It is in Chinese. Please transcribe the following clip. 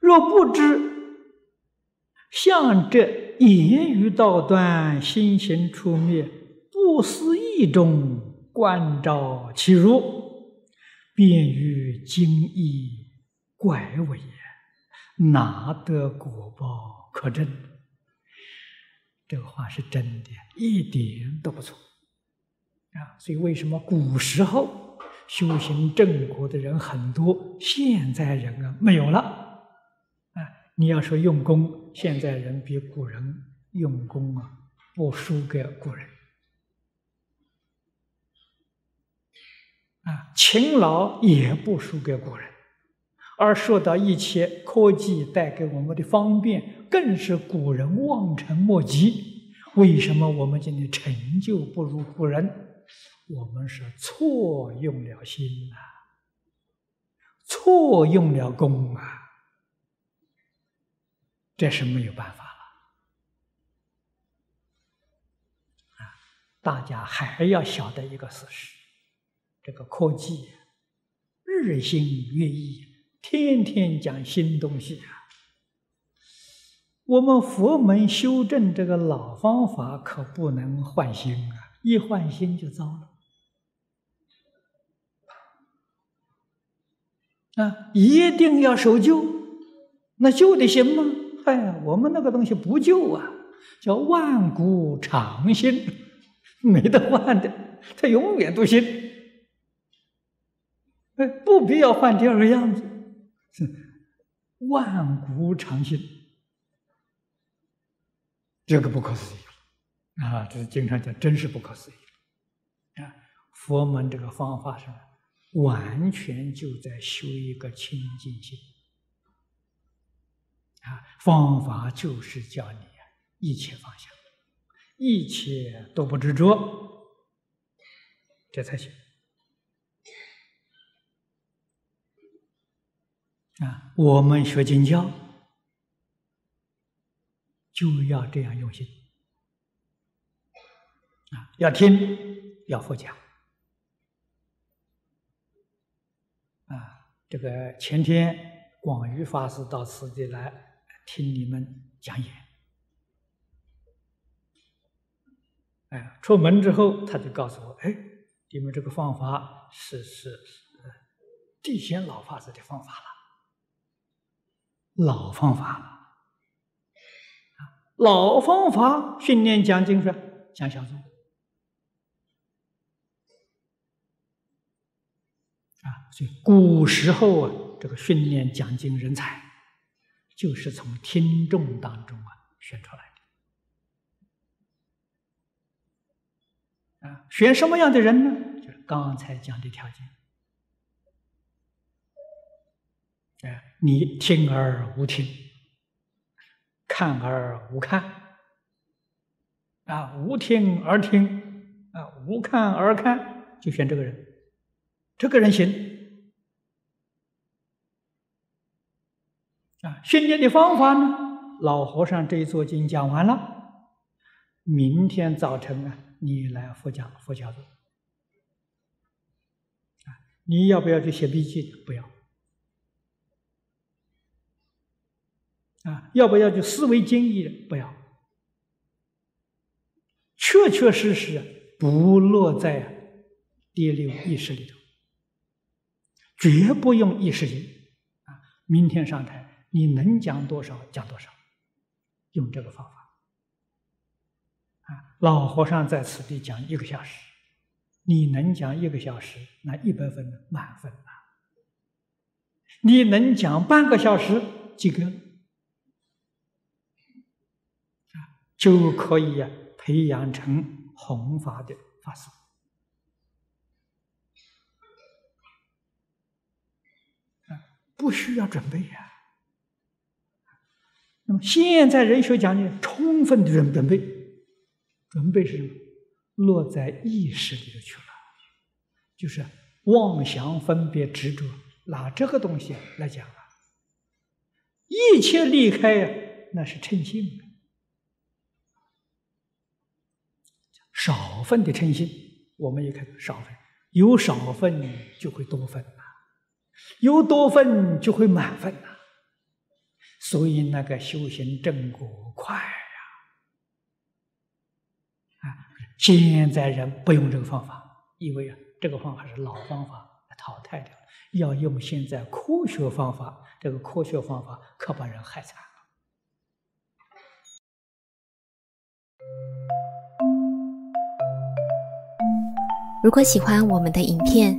若不知像这言语道断，心行出灭，不思意中观照其如，便于经意怪为也，哪得果报可证？这个话是真的，一点都不错啊！所以为什么古时候修行正果的人很多，现在人啊没有了？啊，你要说用功，现在人比古人用功啊，不输给古人。啊，勤劳也不输给古人，而说到一切科技带给我们的方便，更是古人望尘莫及。为什么我们今天成就不如古人？我们是错用了心呐，错用了功啊，这是没有办法了啊！大家还要晓得一个事实：这个科技日新月异，天天讲新东西啊。我们佛门修正这个老方法，可不能换新啊！一换新就糟了。啊，一定要守旧，那旧的行吗？嗨，我们那个东西不旧啊，叫万古长新，没得换的，它永远都新。哎，不必要换第二个样子，是 万古长新，这个不可思议啊！这是经常讲，真是不可思议啊！佛门这个方法是。完全就在修一个清净心啊！方法就是叫你一切放下，一切都不执着，这才行啊！我们学经教就要这样用心啊！要听，要佛讲。这个前天广瑜法师到此地来听你们讲演，哎，出门之后他就告诉我：“哎，你们这个方法是是是地仙老法师的方法了，老方法了，老方法训练讲经说讲小说。”啊，所以古时候啊，这个训练讲经人才，就是从听众当中啊选出来的。啊，选什么样的人呢？就是刚才讲的条件。哎，你听而无听，看而无看，啊，无听而听，啊，无看而看，就选这个人。这个人行啊！训练的方法呢？老和尚这一座经讲完了，明天早晨啊，你来佛讲佛教座啊！你要不要去写笔记？不要啊！要不要去思维经义？不要，确确实实不落在第六意识里头。绝不用意识心啊！明天上台，你能讲多少讲多少，用这个方法啊！老和尚在此地讲一个小时，你能讲一个小时，那一百分满分啊！你能讲半个小时，及格啊，就可以呀，培养成弘法的法师。不需要准备呀。那么现在人学讲的充分的准准备，准备是什么？落在意识里头去了，就是妄想、分别、执着，拿这个东西来讲啊，一切离开呀，那是称心，少分的称心，我们也看少分，有少分就会多分。有多分就会满分呐，所以那个修行正果快呀！啊，现在人不用这个方法，因为啊，这个方法是老方法，淘汰掉了，要用现在科学方法。这个科学方法可把人害惨了。如果喜欢我们的影片，